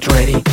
get ready.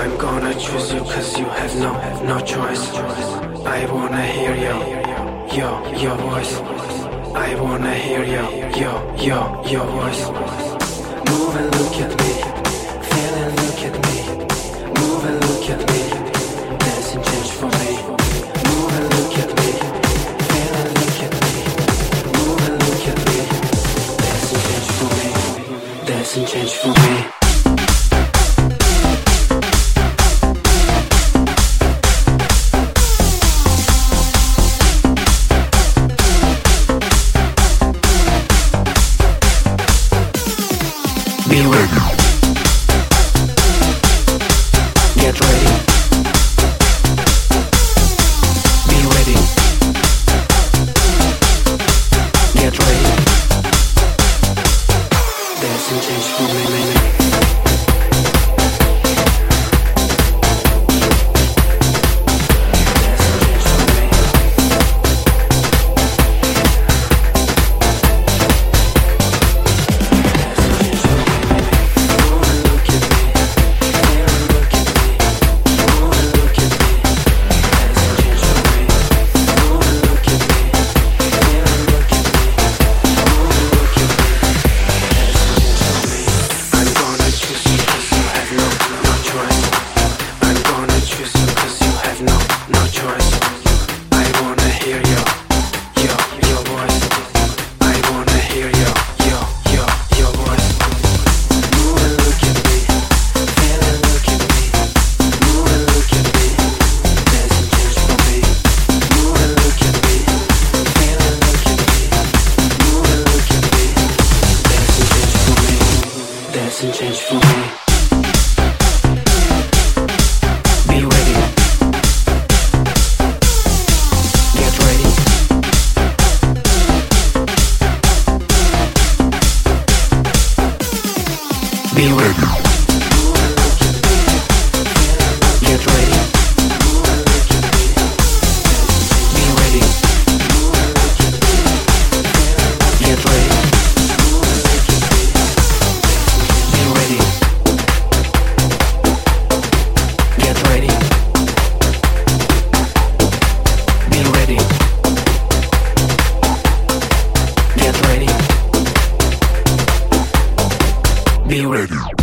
I'm gonna choose you cause you have no, no choice. I wanna hear you, yo, your voice. I wanna hear you, yo, yo, your voice. Move and look at me, feel and look at me. Move and look at me, dance and change for me. Move and look at me, feel and look at me. Move and look at me, dance change for me. Dance and change for me. Freeway. Be ready.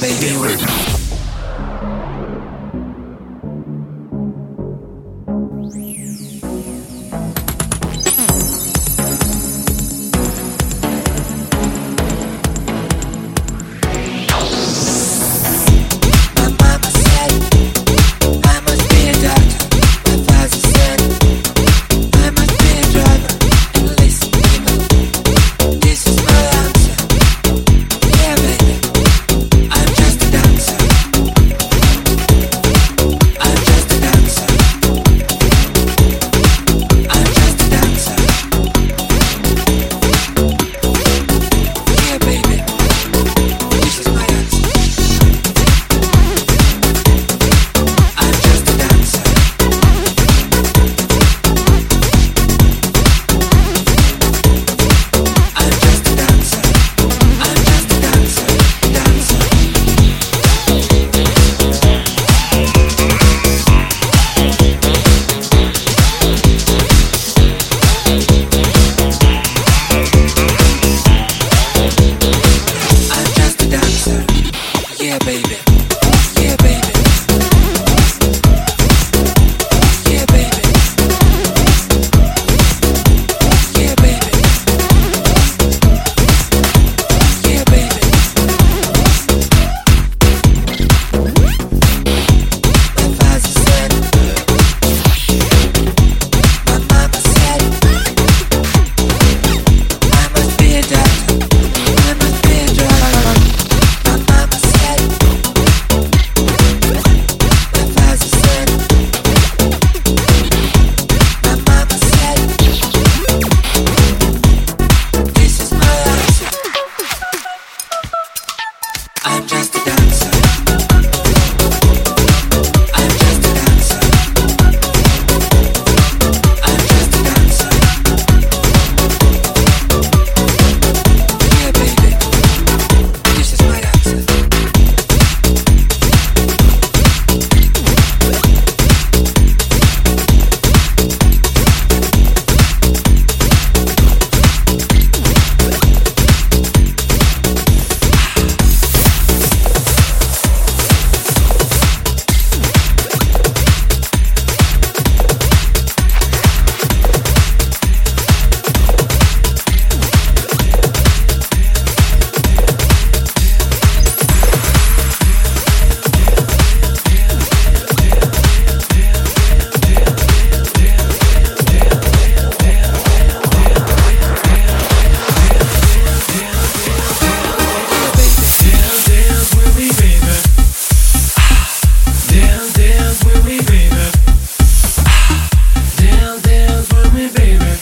baby. Be.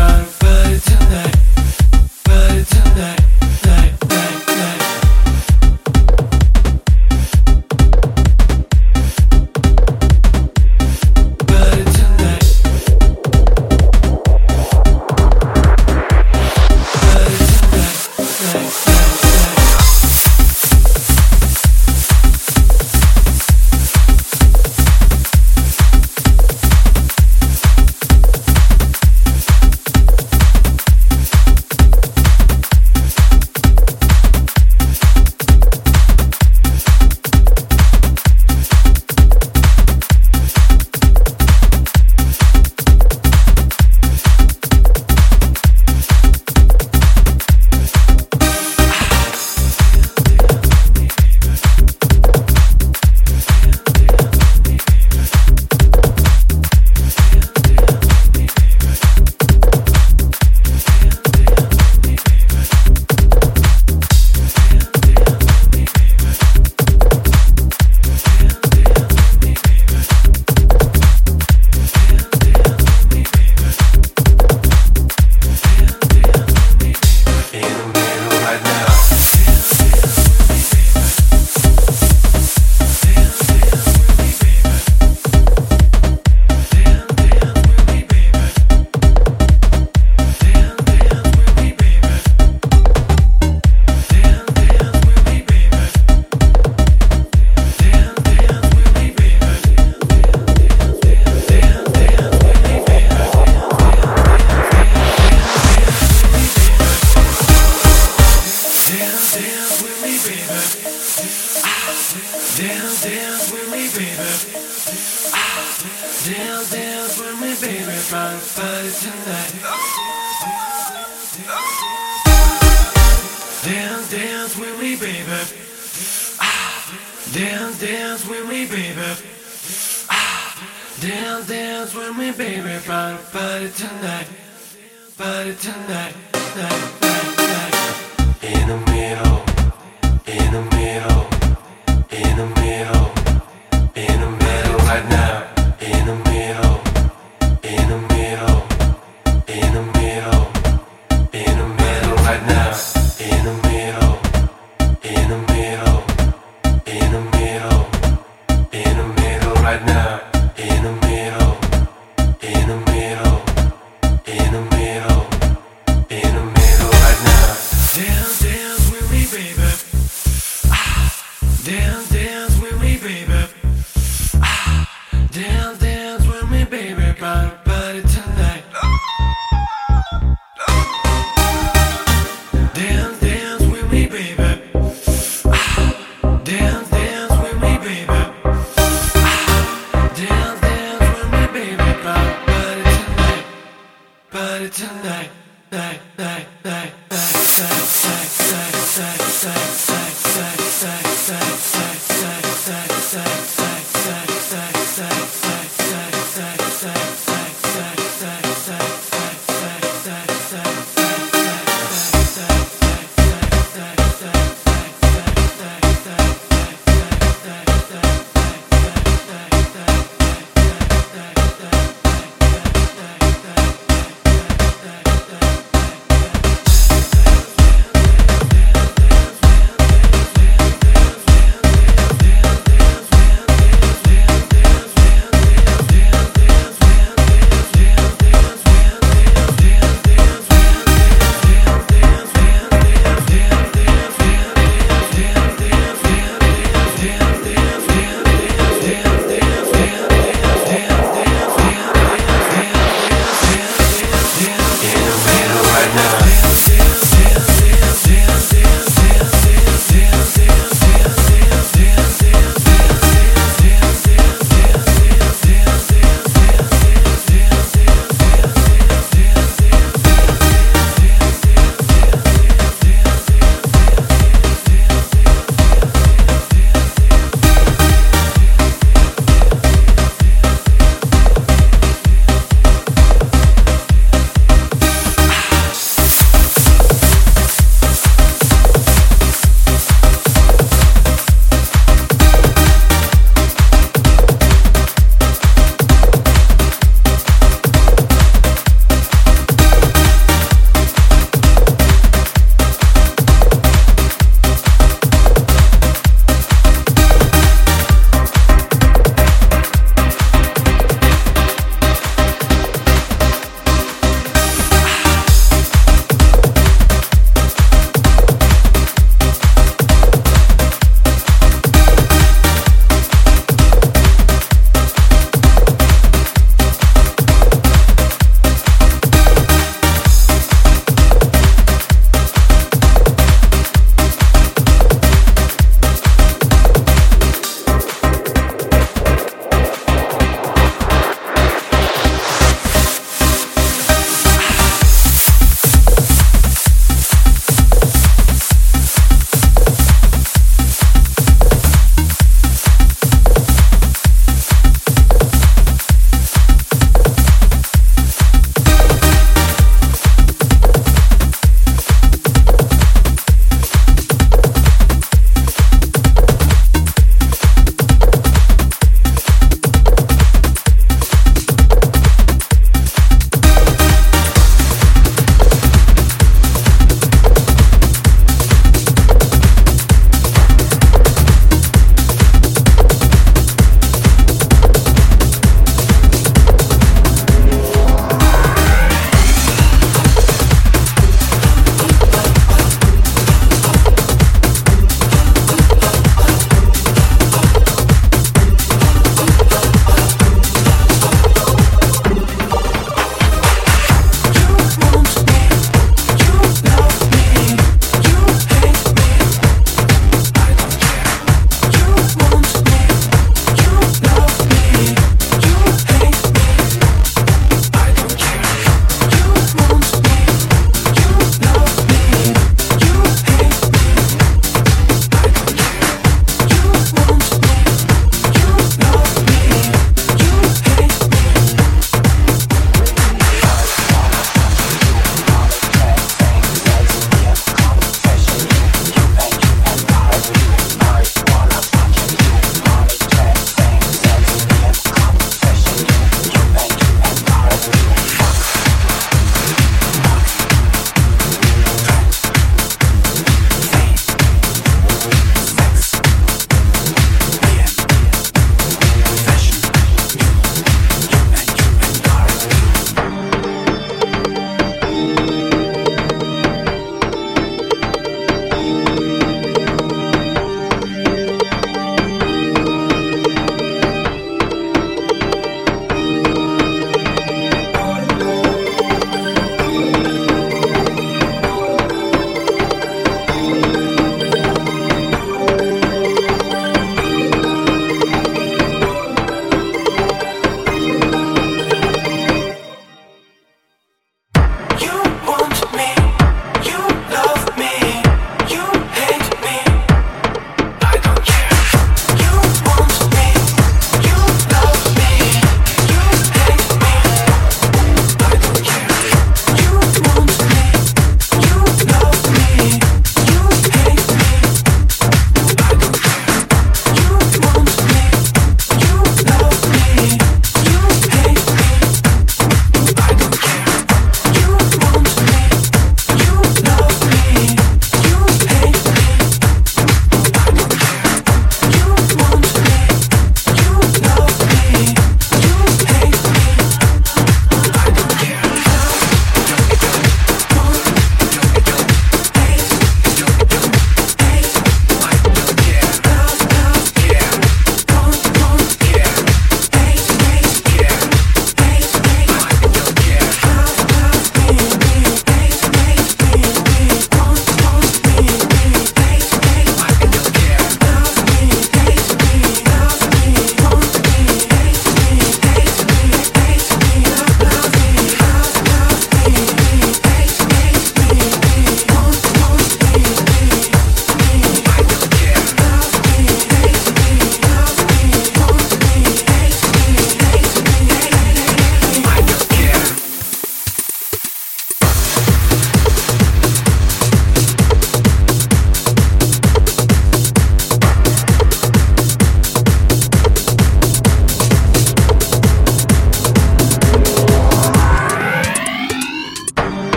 time. to tonight. Dance, dance with me, baby. Dance, dance with me, baby. Dance, dance with me, baby. To tonight. Tonight. In the middle. In the middle. In the middle. In the middle right now. right now.